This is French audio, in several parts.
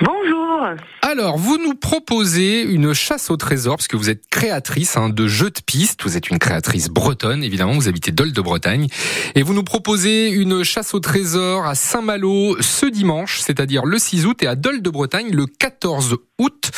Bonjour. Alors, vous nous proposez une chasse au trésor, parce que vous êtes créatrice hein, de jeux de pistes. Vous êtes une créatrice bretonne, évidemment. Vous habitez Dole de Bretagne. Et vous nous proposez une chasse au trésor à Saint-Malo ce dimanche, c'est-à-dire le 6 août, et à Dole de Bretagne le 14 août.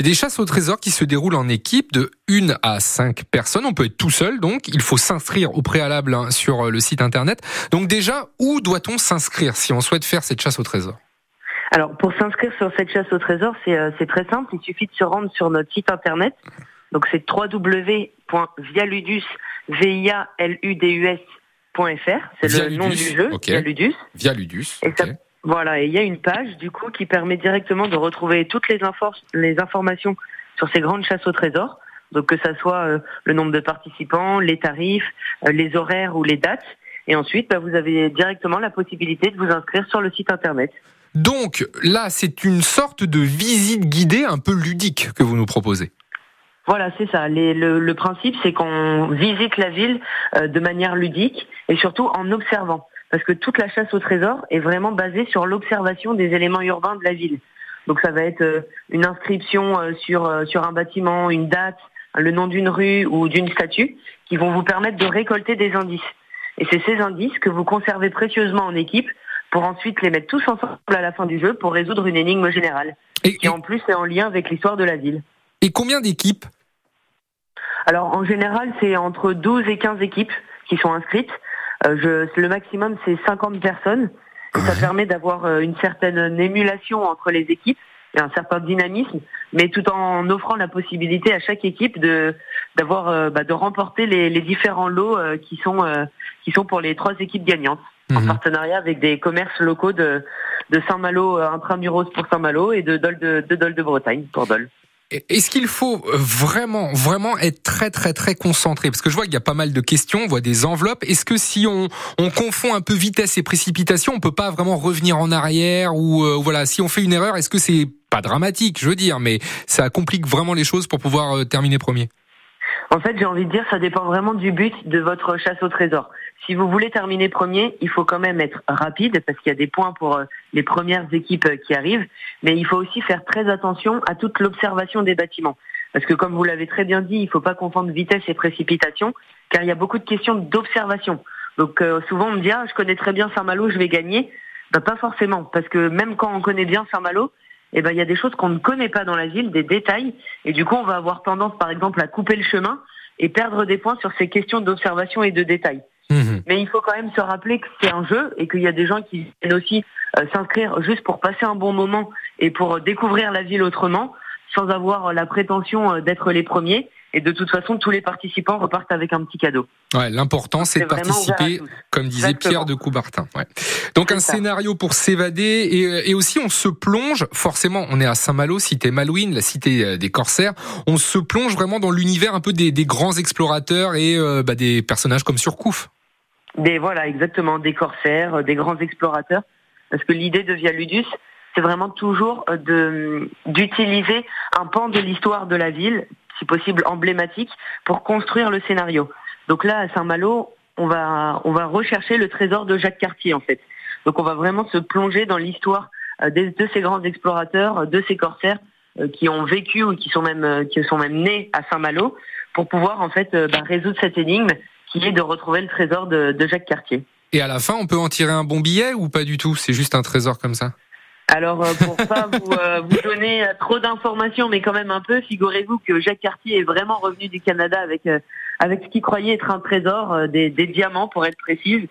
Des chasses au trésor qui se déroulent en équipe de 1 à 5 personnes. On peut être tout seul, donc. Il faut s'inscrire au préalable hein, sur euh, le site internet. Donc déjà, où doit-on s'inscrire si on souhaite faire cette chasse au trésor? Alors, pour s'inscrire sur cette chasse au trésor, euh, c'est très simple. Il suffit de se rendre sur notre site internet. Donc, c'est www.vialudus, v a l u d u C'est le nom du jeu, Vialudus. Vialudus. Et voilà, et il y a une page, du coup, qui permet directement de retrouver toutes les, les informations sur ces grandes chasses au trésor. Donc, que ça soit euh, le nombre de participants, les tarifs, euh, les horaires ou les dates. Et ensuite, bah, vous avez directement la possibilité de vous inscrire sur le site internet. Donc là, c'est une sorte de visite guidée un peu ludique que vous nous proposez. Voilà, c'est ça. le, principe, c'est qu'on visite la ville euh, de manière ludique et surtout en observant. Parce que toute la chasse au trésor est vraiment basée sur l'observation des éléments urbains de la ville. Donc ça va être euh, une inscription euh, sur, sur un bâtiment, une date, le nom d'une rue ou d'une statue qui vont vous permettre de récolter des indices. Et c'est ces indices que vous conservez précieusement en équipe pour ensuite les mettre tous ensemble à la fin du jeu pour résoudre une énigme générale, et, qui en plus est en lien avec l'histoire de la ville. Et combien d'équipes? Alors en général, c'est entre 12 et 15 équipes qui sont inscrites. Euh, je, le maximum, c'est 50 personnes. Et ça permet d'avoir euh, une certaine émulation entre les équipes et un certain dynamisme, mais tout en offrant la possibilité à chaque équipe de d'avoir euh, bah, de remporter les, les différents lots qui sont qui sont pour les trois équipes gagnantes en mhm. partenariat avec des commerces locaux de, de Saint-Malo, euh, intramuros pour Saint-Malo et de Dole de, de, Dole de Bretagne pour Dole. Est-ce qu'il faut vraiment, vraiment être très, très, très concentré? Parce que je vois qu'il y a pas mal de questions, on voit des enveloppes. Est-ce que si on, on confond un peu vitesse et précipitation, on peut pas vraiment revenir en arrière ou euh, voilà, si on fait une erreur, est-ce que c'est pas dramatique, je veux dire, mais ça complique vraiment les choses pour pouvoir euh, terminer premier? En fait, j'ai envie de dire, ça dépend vraiment du but de votre chasse au trésor si vous voulez terminer premier, il faut quand même être rapide parce qu'il y a des points pour euh, les premières équipes euh, qui arrivent, mais il faut aussi faire très attention à toute l'observation des bâtiments. Parce que comme vous l'avez très bien dit, il ne faut pas confondre vitesse et précipitation, car il y a beaucoup de questions d'observation. Donc euh, souvent on me dit ah je connais très bien Saint-Malo, je vais gagner. Ben, pas forcément, parce que même quand on connaît bien Saint-Malo, eh ben il y a des choses qu'on ne connaît pas dans la ville, des détails, et du coup on va avoir tendance par exemple à couper le chemin et perdre des points sur ces questions d'observation et de détails. Mhm. Mais il faut quand même se rappeler que c'est un jeu et qu'il y a des gens qui viennent aussi euh, s'inscrire juste pour passer un bon moment et pour découvrir la ville autrement, sans avoir la prétention euh, d'être les premiers. Et de toute façon, tous les participants repartent avec un petit cadeau. Ouais, l'important c'est de participer, comme disait Pierre de Coubertin. Ouais. Donc un scénario pour s'évader et, et, aussi on se plonge. Forcément, on est à Saint-Malo, cité Malouine, la cité euh, des corsaires. On se plonge vraiment dans l'univers un peu des, des, grands explorateurs et bah, des personnages comme Surcouf. Des voilà, exactement, des corsaires, euh, des grands explorateurs. Parce que l'idée de Via Ludus, c'est vraiment toujours euh, d'utiliser un pan de l'histoire de la ville, si possible emblématique, pour construire le scénario. Donc là, à Saint-Malo, on va on rechercher le trésor de Jacques Cartier en fait. Donc on va vraiment se plonger dans l'histoire euh, de, ces grands explorateurs, de ces corsaires qui ont vécu ou qui sont même qui sont même nés à Saint-Malo pour pouvoir en fait bah, résoudre cette énigme qui est de retrouver le trésor de, Jacques Cartier. Et à la fin, on peut en tirer un bon billet ou pas du tout? C'est juste un trésor comme ça? Alors, euh, pour pas vous, euh, vous donner euh, trop d'informations, mais quand même un peu, figurez-vous que Jacques Cartier est vraiment revenu du Canada avec avec ce qu'il croyait être un trésor, des, des, diamants pour être précise,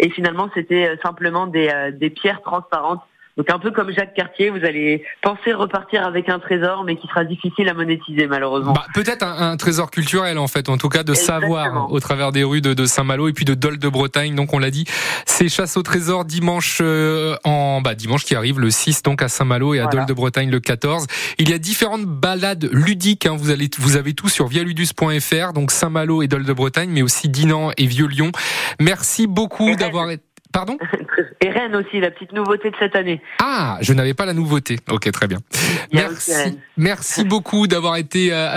et finalement c'était simplement des, des pierres transparentes Donc un peu comme Jacques Cartier, vous allez penser repartir avec un trésor, mais qui sera difficile à monétiser malheureusement. Bah, peut-être un, trésor culturel en fait, en tout cas de savoir au travers des rues de, Saint-Malo et puis de Dole de Bretagne. Donc on l'a dit, c'est chasse au trésor dimanche euh, en bah, dimanche qui arrive le 6 donc à Saint-Malo et à Dole de Bretagne le 14. Il y a différentes balades ludiques. Hein, vous allez vous avez tout sur vialudus.fr donc Saint-Malo et Dole de Bretagne, mais aussi Dinan et Vieux-Lyon. Merci beaucoup d'avoir été Pardon? Et Rennes aussi, la petite nouveauté de cette année. Ah, je n'avais pas la nouveauté. Ok, très bien. Merci, merci beaucoup d'avoir été euh,